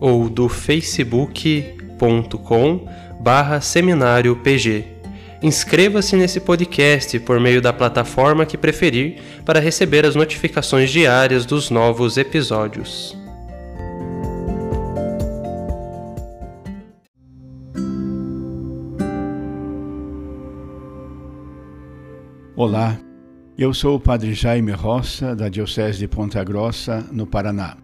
ou do facebook.com barra seminário PG. Inscreva-se nesse podcast por meio da plataforma que preferir para receber as notificações diárias dos novos episódios. Olá, eu sou o Padre Jaime Roça, da Diocese de Ponta Grossa, no Paraná.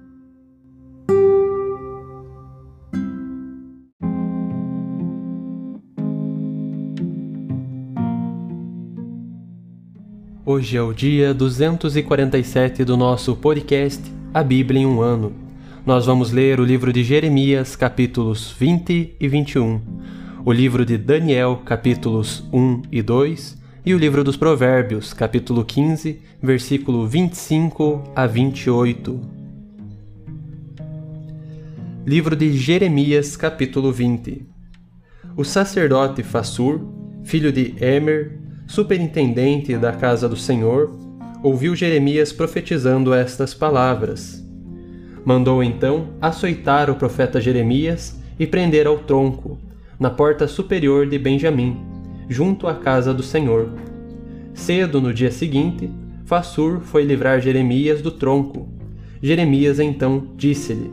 Hoje é o dia 247 do nosso podcast A Bíblia em um Ano. Nós vamos ler o livro de Jeremias, capítulos 20 e 21, o livro de Daniel, capítulos 1 e 2, e o livro dos Provérbios, capítulo 15, versículo 25 a 28. Livro de Jeremias, capítulo 20 O sacerdote Fassur, filho de Emer, superintendente da casa do Senhor, ouviu Jeremias profetizando estas palavras. Mandou então açoitar o profeta Jeremias e prender ao tronco, na porta superior de Benjamim, junto à casa do Senhor. Cedo no dia seguinte, Fassur foi livrar Jeremias do tronco. Jeremias então disse-lhe: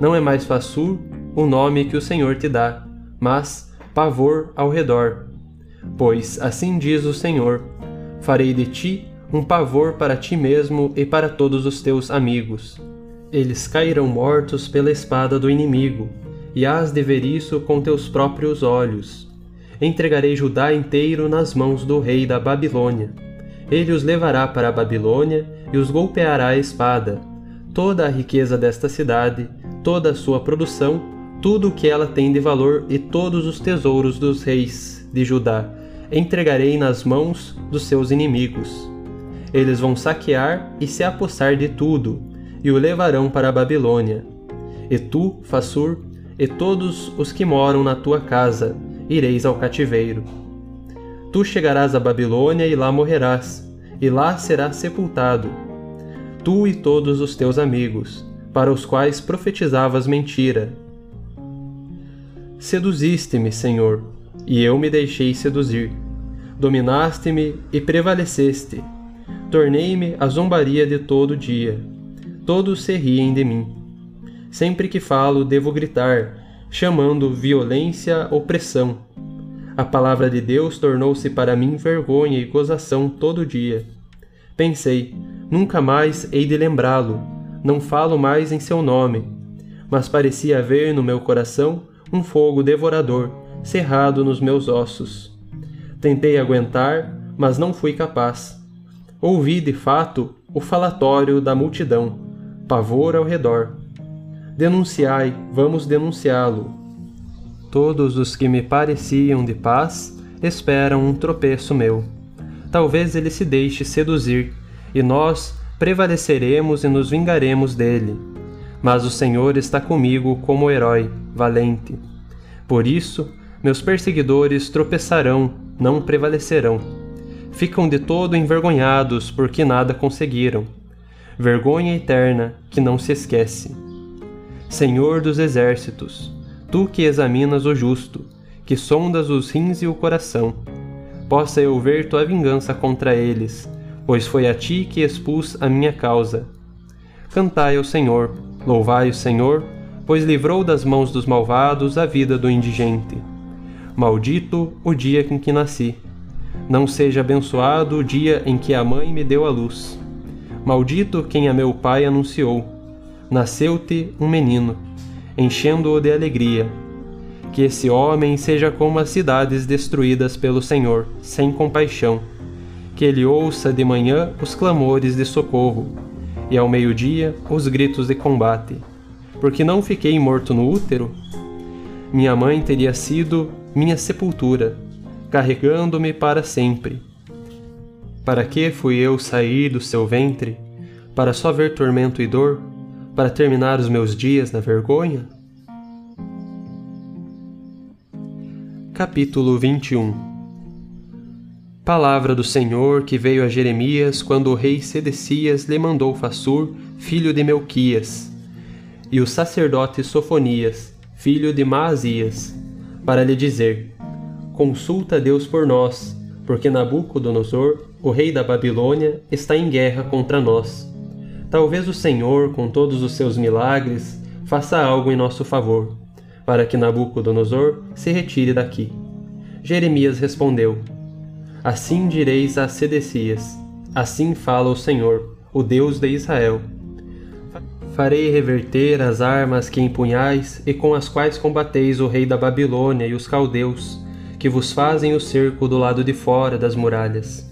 Não é mais Fassur o nome que o Senhor te dá, mas pavor ao redor Pois assim diz o Senhor: Farei de ti um pavor para ti mesmo e para todos os teus amigos. Eles cairão mortos pela espada do inimigo, e hás de ver isso com teus próprios olhos. Entregarei Judá inteiro nas mãos do rei da Babilônia. Ele os levará para a Babilônia e os golpeará a espada. Toda a riqueza desta cidade, toda a sua produção, tudo o que ela tem de valor e todos os tesouros dos reis de Judá entregarei nas mãos dos seus inimigos. Eles vão saquear e se apossar de tudo, e o levarão para a Babilônia. E tu, Fassur, e todos os que moram na tua casa, ireis ao cativeiro. Tu chegarás à Babilônia e lá morrerás, e lá serás sepultado. Tu e todos os teus amigos, para os quais profetizavas mentira. Seduziste-me, Senhor, e eu me deixei seduzir. Dominaste-me e prevaleceste. Tornei-me a zombaria de todo dia. Todos se riem de mim. Sempre que falo, devo gritar, chamando violência opressão. A palavra de Deus tornou-se para mim vergonha e gozação todo dia. Pensei, nunca mais hei de lembrá-lo, não falo mais em seu nome. Mas parecia haver no meu coração um fogo devorador cerrado nos meus ossos. Tentei aguentar, mas não fui capaz. Ouvi, de fato, o falatório da multidão, pavor ao redor. Denunciai, vamos denunciá-lo. Todos os que me pareciam de paz esperam um tropeço meu. Talvez ele se deixe seduzir, e nós prevaleceremos e nos vingaremos dele. Mas o Senhor está comigo como herói, valente. Por isso, meus perseguidores tropeçarão, não prevalecerão. Ficam de todo envergonhados porque nada conseguiram. Vergonha eterna que não se esquece. Senhor dos exércitos, tu que examinas o justo, que sondas os rins e o coração, possa eu ver tua vingança contra eles, pois foi a ti que expus a minha causa. Cantai ao Senhor, louvai o Senhor, pois livrou das mãos dos malvados a vida do indigente. Maldito o dia em que nasci. Não seja abençoado o dia em que a mãe me deu a luz. Maldito quem a meu pai anunciou. Nasceu-te um menino, enchendo-o de alegria. Que esse homem seja como as cidades destruídas pelo Senhor, sem compaixão. Que ele ouça de manhã os clamores de socorro, e ao meio-dia os gritos de combate porque não fiquei morto no útero? Minha mãe teria sido minha sepultura, carregando-me para sempre. Para que fui eu sair do seu ventre? Para só ver tormento e dor? Para terminar os meus dias na vergonha? Capítulo 21 Palavra do Senhor que veio a Jeremias quando o rei Sedecias lhe mandou Fassur, filho de Melquias, e o sacerdote Sofonias, filho de Maasias, para lhe dizer: Consulta Deus por nós, porque Nabucodonosor, o rei da Babilônia, está em guerra contra nós. Talvez o Senhor, com todos os seus milagres, faça algo em nosso favor, para que Nabucodonosor se retire daqui. Jeremias respondeu: Assim direis a Sedecias: Assim fala o Senhor, o Deus de Israel Farei reverter as armas que empunhais e com as quais combateis o rei da Babilônia e os caldeus, que vos fazem o cerco do lado de fora das muralhas.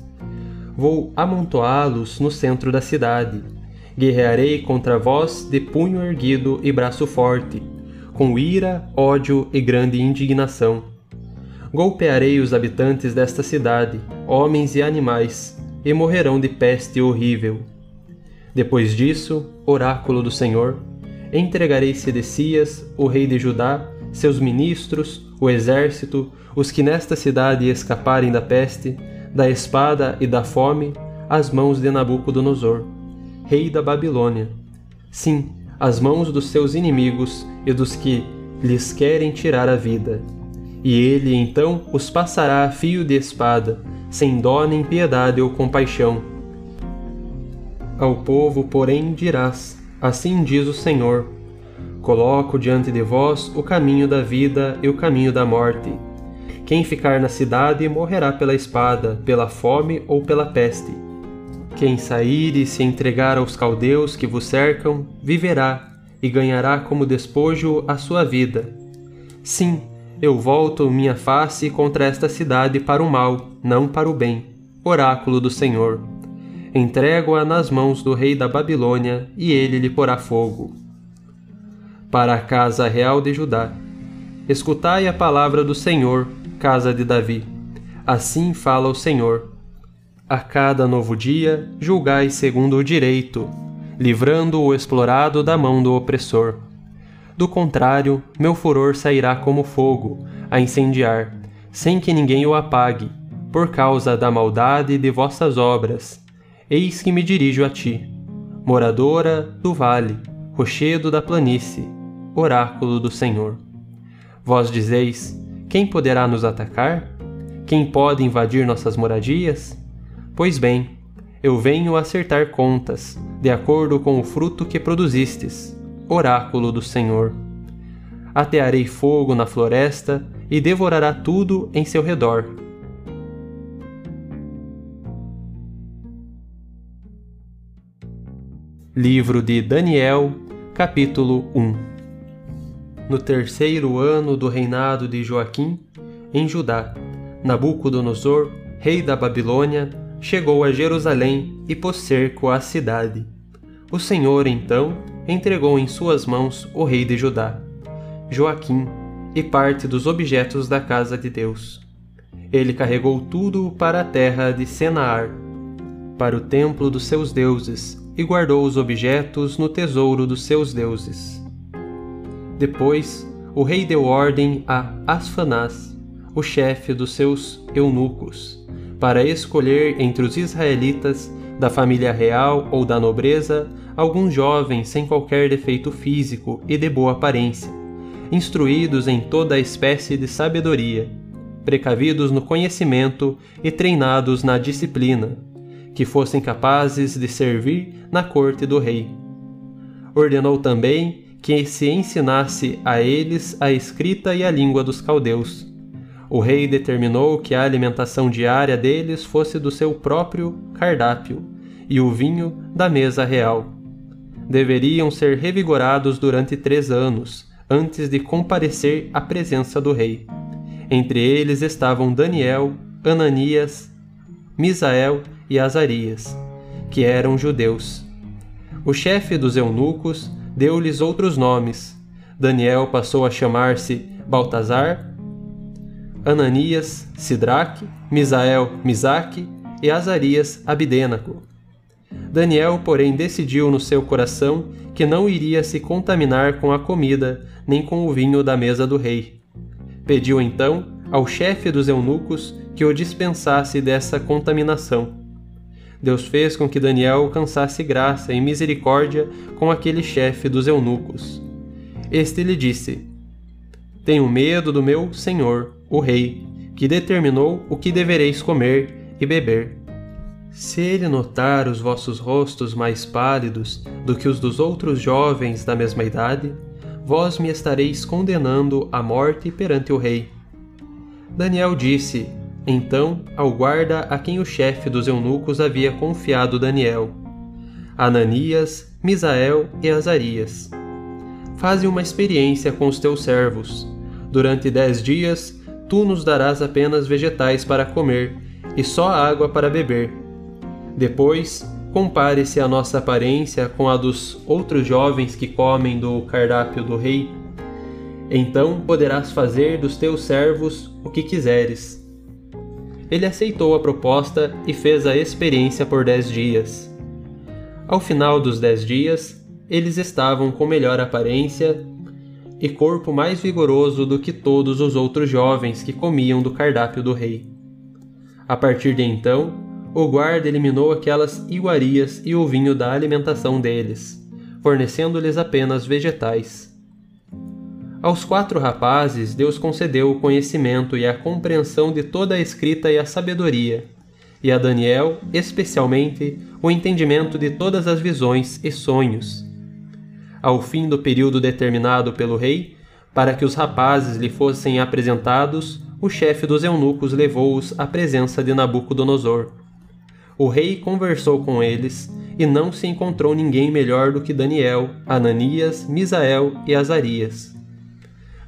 Vou amontoá-los no centro da cidade. Guerrearei contra vós de punho erguido e braço forte, com ira, ódio e grande indignação. Golpearei os habitantes desta cidade, homens e animais, e morrerão de peste horrível depois disso, oráculo do Senhor, entregarei Sedecias, o rei de Judá, seus ministros, o exército, os que nesta cidade escaparem da peste, da espada e da fome, às mãos de Nabucodonosor, rei da Babilônia. Sim, às mãos dos seus inimigos e dos que lhes querem tirar a vida. E ele então os passará a fio de espada, sem dó nem piedade ou compaixão ao povo, porém, dirás: Assim diz o Senhor: Coloco diante de vós o caminho da vida e o caminho da morte. Quem ficar na cidade morrerá pela espada, pela fome ou pela peste. Quem sair e se entregar aos caldeus que vos cercam, viverá e ganhará como despojo a sua vida. Sim, eu volto minha face contra esta cidade para o mal, não para o bem. Oráculo do Senhor entrego-a nas mãos do rei da Babilônia, e ele lhe porá fogo. Para a casa real de Judá. Escutai a palavra do Senhor, casa de Davi. Assim fala o Senhor. A cada novo dia, julgai segundo o direito, livrando o explorado da mão do opressor. Do contrário, meu furor sairá como fogo, a incendiar, sem que ninguém o apague, por causa da maldade de vossas obras Eis que me dirijo a ti, moradora do vale, rochedo da planície, oráculo do Senhor. Vós dizeis: Quem poderá nos atacar? Quem pode invadir nossas moradias? Pois bem, eu venho acertar contas, de acordo com o fruto que produzistes, oráculo do Senhor. Atearei fogo na floresta e devorará tudo em seu redor Livro de Daniel, capítulo 1 No terceiro ano do reinado de Joaquim, em Judá, Nabucodonosor, rei da Babilônia, chegou a Jerusalém e pôs cerco à cidade. O Senhor, então, entregou em suas mãos o rei de Judá, Joaquim, e parte dos objetos da casa de Deus. Ele carregou tudo para a terra de Senaar, para o templo dos seus deuses, e guardou os objetos no tesouro dos seus deuses. Depois, o rei deu ordem a Asfanás, o chefe dos seus eunucos, para escolher entre os israelitas da família real ou da nobreza alguns jovens sem qualquer defeito físico e de boa aparência, instruídos em toda a espécie de sabedoria, precavidos no conhecimento e treinados na disciplina, que fossem capazes de servir na corte do rei. Ordenou também que se ensinasse a eles a escrita e a língua dos caldeus. O rei determinou que a alimentação diária deles fosse do seu próprio cardápio e o vinho da mesa real. Deveriam ser revigorados durante três anos, antes de comparecer à presença do rei. Entre eles estavam Daniel, Ananias, Misael e Azarias, que eram judeus. O chefe dos eunucos deu-lhes outros nomes. Daniel passou a chamar-se Baltazar, Ananias, Sidraque, Misael, Misaque e Azarias, Abdênaco. Daniel, porém, decidiu no seu coração que não iria se contaminar com a comida nem com o vinho da mesa do rei. Pediu então ao chefe dos eunucos que o dispensasse dessa contaminação. Deus fez com que Daniel alcançasse graça e misericórdia com aquele chefe dos eunucos. Este lhe disse: Tenho medo do meu senhor, o rei, que determinou o que devereis comer e beber. Se ele notar os vossos rostos mais pálidos do que os dos outros jovens da mesma idade, vós me estareis condenando à morte perante o rei. Daniel disse, então, ao guarda a quem o chefe dos eunucos havia confiado Daniel, Ananias, Misael e Azarias. Faze uma experiência com os teus servos. Durante dez dias, tu nos darás apenas vegetais para comer e só água para beber depois, compare-se a nossa aparência com a dos outros jovens que comem do cardápio do rei. Então poderás fazer dos teus servos o que quiseres. Ele aceitou a proposta e fez a experiência por dez dias. Ao final dos dez dias, eles estavam com melhor aparência e corpo mais vigoroso do que todos os outros jovens que comiam do cardápio do rei. A partir de então, o guarda eliminou aquelas iguarias e o vinho da alimentação deles, fornecendo-lhes apenas vegetais. Aos quatro rapazes Deus concedeu o conhecimento e a compreensão de toda a escrita e a sabedoria, e a Daniel, especialmente, o entendimento de todas as visões e sonhos. Ao fim do período determinado pelo rei, para que os rapazes lhe fossem apresentados, o chefe dos eunucos levou-os à presença de Nabucodonosor o rei conversou com eles e não se encontrou ninguém melhor do que Daniel, Ananias, Misael e Azarias.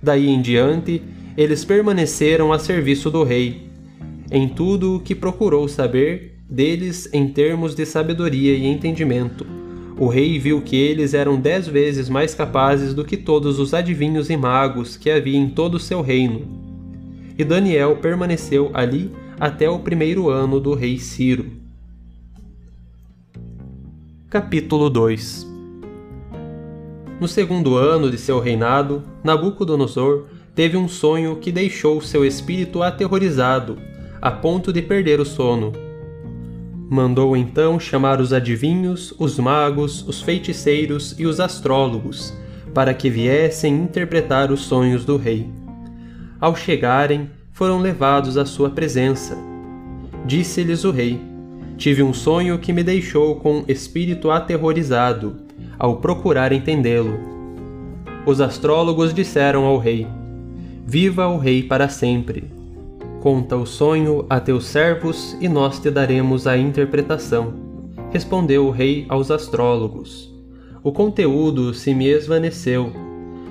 Daí em diante, eles permaneceram a serviço do rei, em tudo o que procurou saber deles em termos de sabedoria e entendimento. O rei viu que eles eram dez vezes mais capazes do que todos os adivinhos e magos que havia em todo o seu reino. E Daniel permaneceu ali até o primeiro ano do rei Ciro. Capítulo 2 No segundo ano de seu reinado, Nabucodonosor teve um sonho que deixou seu espírito aterrorizado, a ponto de perder o sono. Mandou então chamar os adivinhos, os magos, os feiticeiros e os astrólogos, para que viessem interpretar os sonhos do rei. Ao chegarem, foram levados à sua presença. Disse-lhes o rei: Tive um sonho que me deixou com espírito aterrorizado ao procurar entendê-lo. Os astrólogos disseram ao rei: Viva o rei para sempre. Conta o sonho a teus servos e nós te daremos a interpretação. Respondeu o rei aos astrólogos: O conteúdo se me esvaneceu.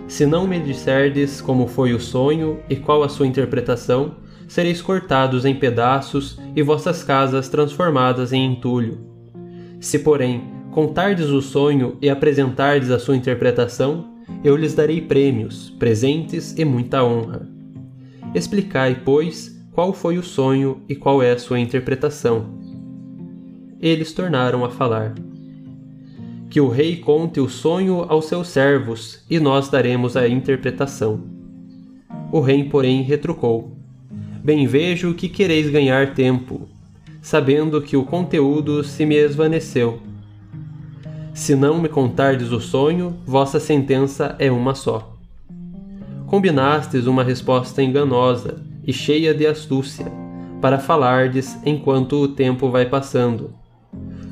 Se não me disserdes como foi o sonho e qual a sua interpretação, sereis cortados em pedaços e vossas casas transformadas em entulho. Se, porém, contardes o sonho e apresentardes a sua interpretação, eu lhes darei prêmios, presentes e muita honra. Explicai, pois, qual foi o sonho e qual é a sua interpretação. Eles tornaram a falar. Que o rei conte o sonho aos seus servos, e nós daremos a interpretação. O rei, porém, retrucou: Bem vejo que quereis ganhar tempo, sabendo que o conteúdo se me esvaneceu se não me contardes o sonho, vossa sentença é uma só. Combinastes uma resposta enganosa e cheia de astúcia, para falardes enquanto o tempo vai passando.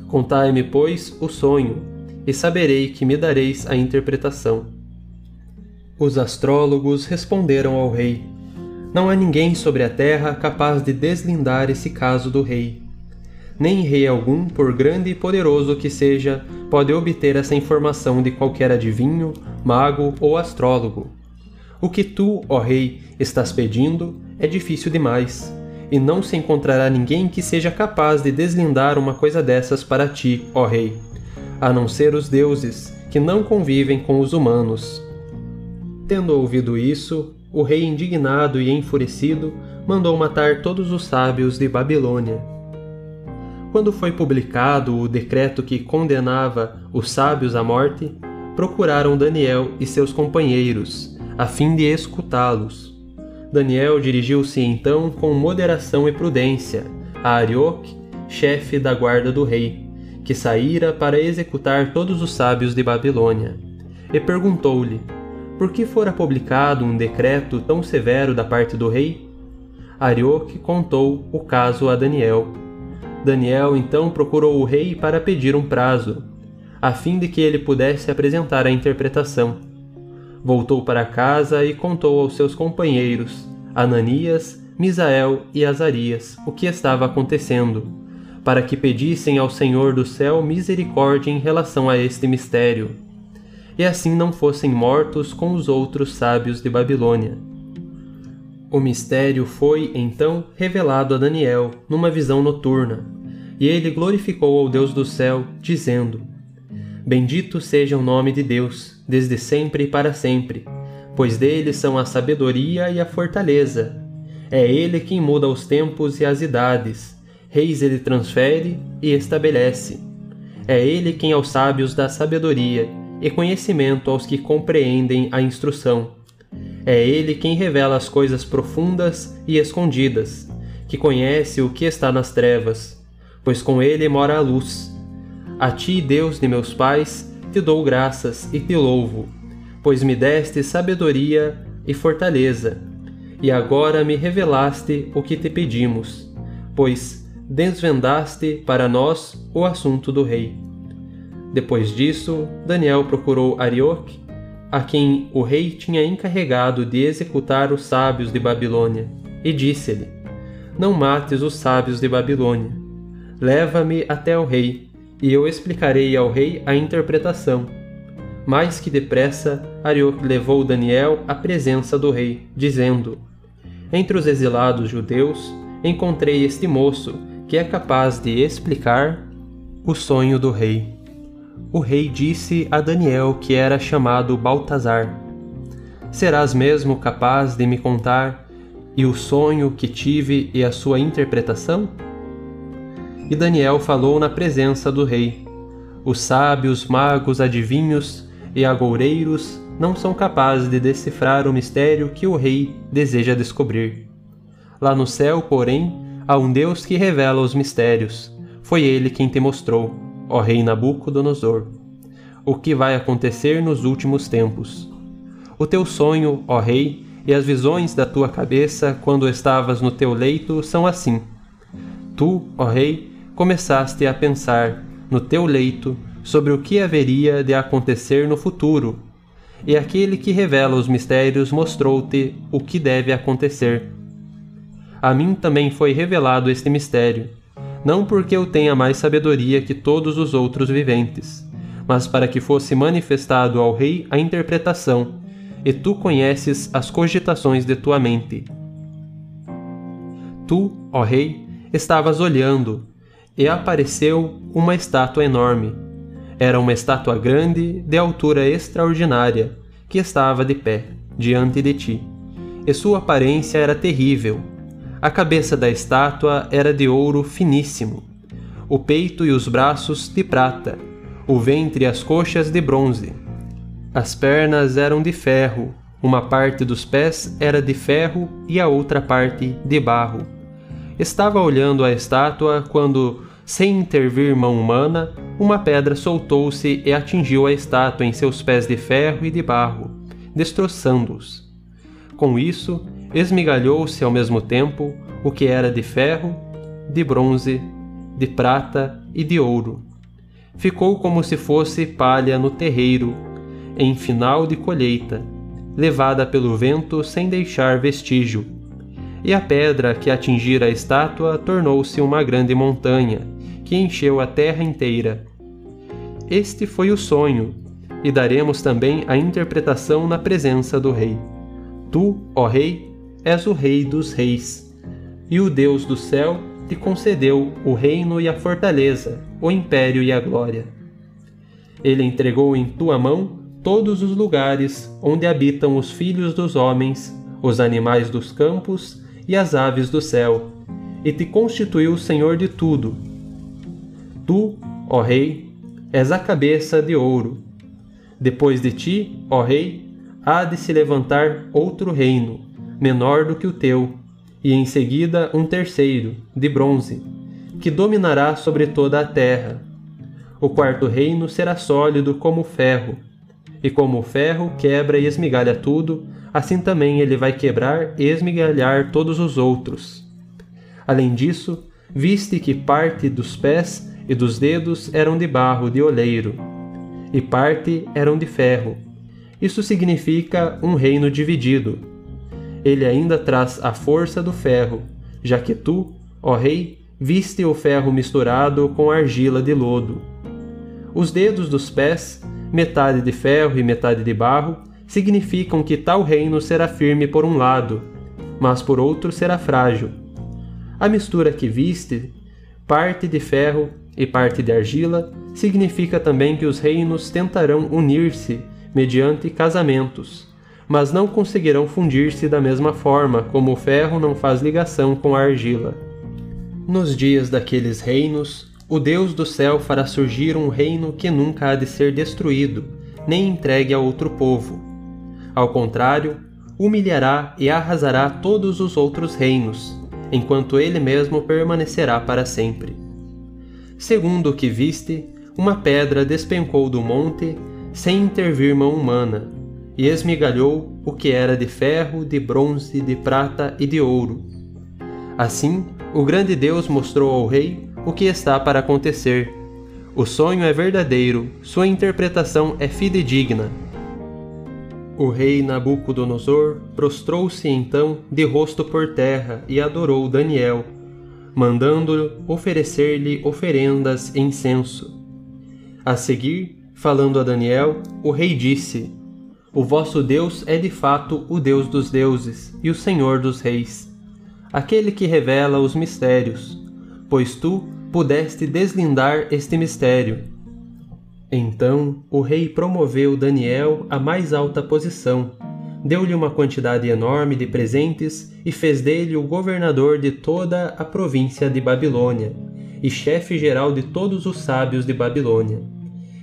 Contai-me, pois, o sonho, e saberei que me dareis a interpretação. Os astrólogos responderam ao rei: Não há ninguém sobre a terra capaz de deslindar esse caso do rei nem rei algum, por grande e poderoso que seja, pode obter essa informação de qualquer adivinho, mago ou astrólogo. O que tu, ó rei, estás pedindo é difícil demais, e não se encontrará ninguém que seja capaz de deslindar uma coisa dessas para ti, ó rei, a não ser os deuses, que não convivem com os humanos. Tendo ouvido isso, o rei, indignado e enfurecido, mandou matar todos os sábios de Babilônia quando foi publicado o decreto que condenava os sábios à morte, procuraram Daniel e seus companheiros, a fim de escutá-los. Daniel dirigiu-se então com moderação e prudência a Arioque, chefe da guarda do rei, que saíra para executar todos os sábios de Babilônia, e perguntou-lhe: Por que fora publicado um decreto tão severo da parte do rei? Arioque contou o caso a Daniel Daniel então procurou o rei para pedir um prazo, a fim de que ele pudesse apresentar a interpretação. Voltou para casa e contou aos seus companheiros, Ananias, Misael e Azarias, o que estava acontecendo, para que pedissem ao Senhor do céu misericórdia em relação a este mistério, e assim não fossem mortos com os outros sábios de Babilônia. O mistério foi, então, revelado a Daniel numa visão noturna, e ele glorificou ao Deus do céu, dizendo: Bendito seja o nome de Deus, desde sempre e para sempre, pois dele são a sabedoria e a fortaleza. É ele quem muda os tempos e as idades, reis ele transfere e estabelece. É ele quem aos sábios dá sabedoria e conhecimento aos que compreendem a instrução. É ele quem revela as coisas profundas e escondidas, que conhece o que está nas trevas pois com ele mora a luz. A ti, Deus de meus pais, te dou graças e te louvo, pois me deste sabedoria e fortaleza, e agora me revelaste o que te pedimos, pois desvendaste para nós o assunto do rei. Depois disso, Daniel procurou Arioque, a quem o rei tinha encarregado de executar os sábios de Babilônia, e disse-lhe: Não mates os sábios de Babilônia Leva-me até o rei, e eu explicarei ao rei a interpretação. Mais que depressa, Arioque levou Daniel à presença do rei, dizendo: Entre os exilados judeus, encontrei este moço que é capaz de explicar o sonho do rei. O rei disse a Daniel que era chamado Baltazar: Serás mesmo capaz de me contar e o sonho que tive e a sua interpretação? E Daniel falou na presença do rei. Os sábios, magos, adivinhos e agoureiros não são capazes de decifrar o mistério que o rei deseja descobrir. Lá no céu, porém, há um Deus que revela os mistérios. Foi ele quem te mostrou, ó rei Nabucodonosor, o que vai acontecer nos últimos tempos. O teu sonho, ó rei, e as visões da tua cabeça quando estavas no teu leito são assim. Tu, ó rei, começaste a pensar no teu leito sobre o que haveria de acontecer no futuro, e aquele que revela os mistérios mostrou-te o que deve acontecer. A mim também foi revelado este mistério, não porque eu tenha mais sabedoria que todos os outros viventes, mas para que fosse manifestado ao rei a interpretação, e tu conheces as cogitações de tua mente. Tu, ó rei, estavas olhando, e apareceu uma estátua enorme. Era uma estátua grande, de altura extraordinária, que estava de pé, diante de ti. E sua aparência era terrível. A cabeça da estátua era de ouro finíssimo, o peito e os braços de prata, o ventre e as coxas de bronze. As pernas eram de ferro, uma parte dos pés era de ferro e a outra parte de barro. Estava olhando a estátua quando, sem intervir mão humana, uma pedra soltou-se e atingiu a estátua em seus pés de ferro e de barro, destroçando-os. Com isso, esmigalhou-se ao mesmo tempo o que era de ferro, de bronze, de prata e de ouro. Ficou como se fosse palha no terreiro, em final de colheita, levada pelo vento sem deixar vestígio. E a pedra que atingira a estátua tornou-se uma grande montanha, que encheu a terra inteira. Este foi o sonho, e daremos também a interpretação na presença do Rei. Tu, ó Rei, és o Rei dos Reis, e o Deus do céu te concedeu o reino e a fortaleza, o império e a glória. Ele entregou em tua mão todos os lugares onde habitam os filhos dos homens, os animais dos campos e as aves do céu, e te constituiu Senhor de tudo. Tu, ó Rei, és a cabeça de ouro. Depois de ti, ó Rei, há de se levantar outro reino, menor do que o teu, e em seguida um terceiro, de bronze, que dominará sobre toda a terra. O quarto reino será sólido como ferro, e como o ferro quebra e esmigalha tudo, assim também ele vai quebrar e esmigalhar todos os outros. Além disso, viste que parte dos pés e dos dedos eram de barro de oleiro, e parte eram de ferro. Isso significa um reino dividido. Ele ainda traz a força do ferro, já que tu, ó rei, viste o ferro misturado com argila de lodo. Os dedos dos pés, metade de ferro e metade de barro, significam que tal reino será firme por um lado, mas por outro será frágil. A mistura que viste, parte de ferro e parte de argila, significa também que os reinos tentarão unir-se mediante casamentos, mas não conseguirão fundir-se da mesma forma como o ferro não faz ligação com a argila. Nos dias daqueles reinos, o Deus do céu fará surgir um reino que nunca há de ser destruído, nem entregue a outro povo. Ao contrário, humilhará e arrasará todos os outros reinos, enquanto ele mesmo permanecerá para sempre. Segundo o que viste, uma pedra despencou do monte, sem intervir mão humana, e esmigalhou o que era de ferro, de bronze, de prata e de ouro. Assim, o grande Deus mostrou ao rei o que está para acontecer. O sonho é verdadeiro, sua interpretação é fidedigna. O rei Nabucodonosor prostrou-se então de rosto por terra e adorou Daniel, mandando oferecer-lhe oferendas e incenso. A seguir, falando a Daniel, o rei disse: O vosso Deus é de fato o Deus dos deuses e o Senhor dos reis, aquele que revela os mistérios, pois tu pudeste deslindar este mistério. Então o rei promoveu Daniel à mais alta posição deu-lhe uma quantidade enorme de presentes e fez dele o governador de toda a província de Babilônia e chefe geral de todos os sábios de Babilônia.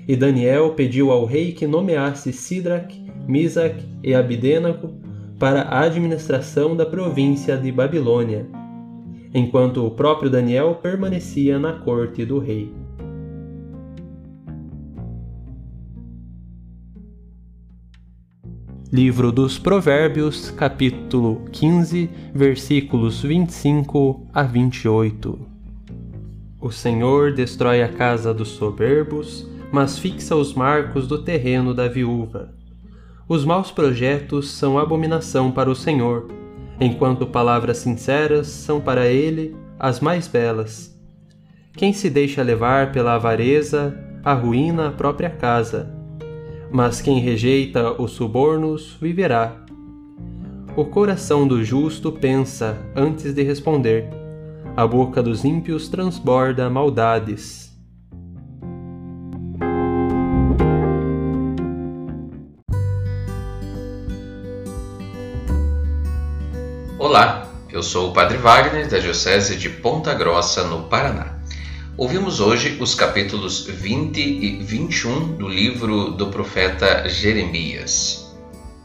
E Daniel pediu ao rei que nomeasse Sidraque, Misaque e Abidênaco para a administração da província de Babilônia, enquanto o próprio Daniel permanecia na corte do rei. Livro dos Provérbios, capítulo 15, versículos 25 a 28. O Senhor destrói a casa dos soberbos, mas fixa os marcos do terreno da viúva. Os maus projetos são abominação para o Senhor, enquanto palavras sinceras são para ele as mais belas. Quem se deixa levar pela avareza arruína a própria casa mas quem rejeita os subornos viverá. O coração do justo pensa antes de responder, a boca dos ímpios transborda maldades. Eu sou o Padre Wagner, da Diocese de Ponta Grossa, no Paraná. Ouvimos hoje os capítulos 20 e 21 do livro do profeta Jeremias.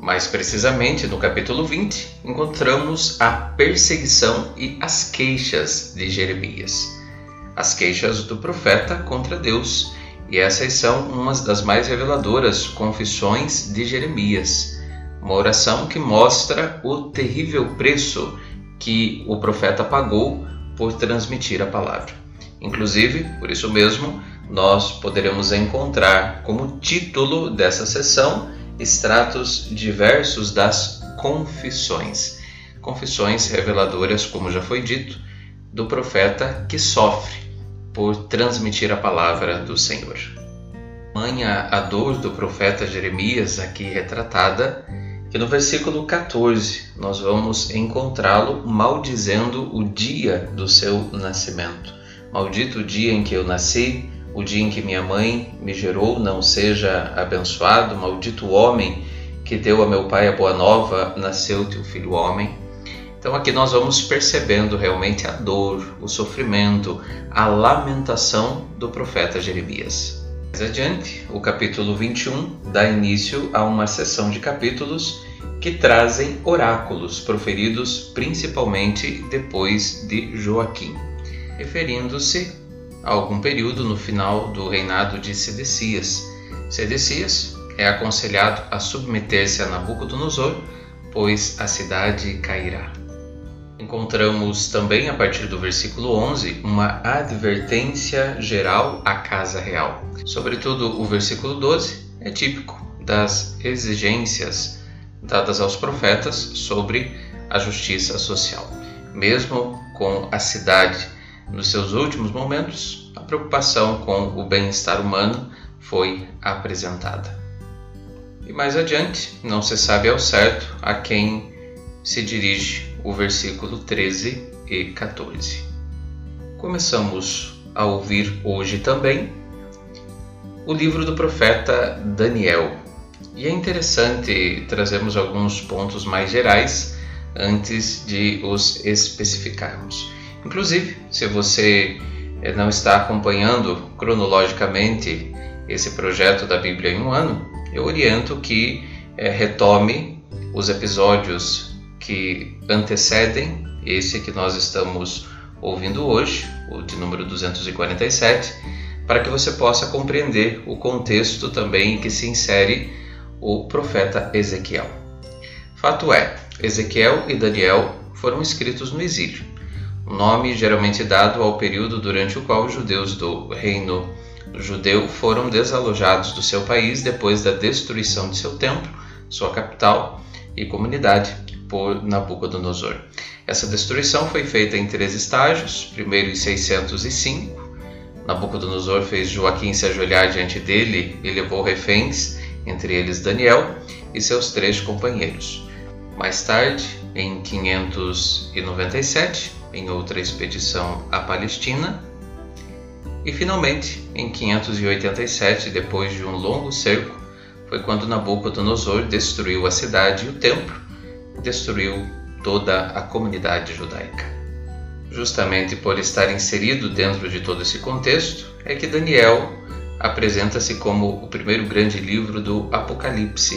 Mais precisamente, no capítulo 20, encontramos a perseguição e as queixas de Jeremias. As queixas do profeta contra Deus, e essas são umas das mais reveladoras confissões de Jeremias. Uma oração que mostra o terrível preço que o profeta pagou por transmitir a palavra. Inclusive, por isso mesmo, nós poderemos encontrar como título dessa sessão extratos diversos das confissões. Confissões reveladoras, como já foi dito, do profeta que sofre por transmitir a palavra do Senhor. Manha a dor do profeta Jeremias, aqui retratada, que no versículo 14 nós vamos encontrá-lo maldizendo o dia do seu nascimento. Maldito o dia em que eu nasci, o dia em que minha mãe me gerou não seja abençoado. Maldito o homem que deu a meu pai a boa nova, nasceu teu filho homem. Então aqui nós vamos percebendo realmente a dor, o sofrimento, a lamentação do profeta Jeremias. Mais adiante, o capítulo 21 dá início a uma seção de capítulos que trazem oráculos proferidos principalmente depois de Joaquim referindo-se a algum período no final do reinado de Sedecias. Sedecias é aconselhado a submeter-se a Nabucodonosor, pois a cidade cairá. Encontramos também, a partir do versículo 11, uma advertência geral à casa real. Sobretudo, o versículo 12 é típico das exigências dadas aos profetas sobre a justiça social. Mesmo com a cidade nos seus últimos momentos, a preocupação com o bem-estar humano foi apresentada. E mais adiante, não se sabe ao certo a quem se dirige o versículo 13 e 14. Começamos a ouvir hoje também o livro do profeta Daniel. E é interessante trazermos alguns pontos mais gerais antes de os especificarmos. Inclusive, se você eh, não está acompanhando cronologicamente esse projeto da Bíblia em um ano, eu oriento que é, retome os episódios que antecedem esse que nós estamos ouvindo hoje, o de número 247, para que você possa compreender o contexto também em que se insere o profeta Ezequiel. Fato é, Ezequiel e Daniel foram escritos no exílio nome geralmente dado ao período durante o qual os judeus do reino judeu foram desalojados do seu país depois da destruição de seu templo, sua capital e comunidade por Nabucodonosor. Essa destruição foi feita em três estágios. Primeiro, em 605, Nabucodonosor fez Joaquim se ajoelhar diante dele e levou reféns, entre eles Daniel e seus três companheiros. Mais tarde, em 597, em outra expedição à Palestina. E finalmente, em 587, depois de um longo cerco, foi quando Nabucodonosor destruiu a cidade e o templo, destruiu toda a comunidade judaica. Justamente por estar inserido dentro de todo esse contexto, é que Daniel apresenta-se como o primeiro grande livro do Apocalipse,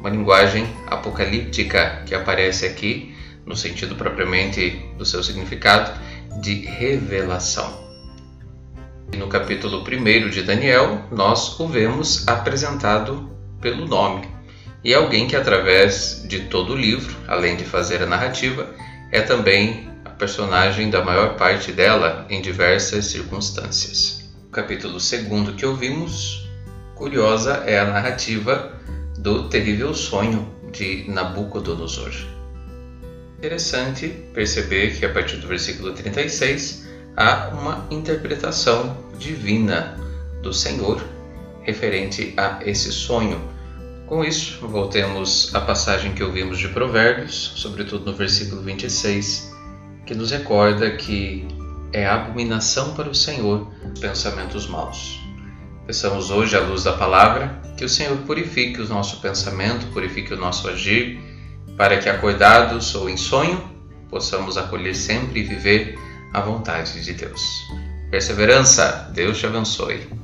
uma linguagem apocalíptica que aparece aqui no sentido propriamente do seu significado, de revelação. No capítulo 1 de Daniel, nós o vemos apresentado pelo nome. E alguém que, através de todo o livro, além de fazer a narrativa, é também a personagem da maior parte dela em diversas circunstâncias. O capítulo 2 que ouvimos, curiosa é a narrativa do terrível sonho de Nabucodonosor. Interessante perceber que a partir do versículo 36 há uma interpretação divina do Senhor referente a esse sonho. Com isso, voltemos à passagem que ouvimos de Provérbios, sobretudo no versículo 26, que nos recorda que é abominação para o Senhor os pensamentos maus. Peçamos hoje, à luz da palavra, que o Senhor purifique o nosso pensamento, purifique o nosso agir para que acordados ou em sonho possamos acolher sempre e viver a vontade de Deus. Perseverança, Deus te abençoe.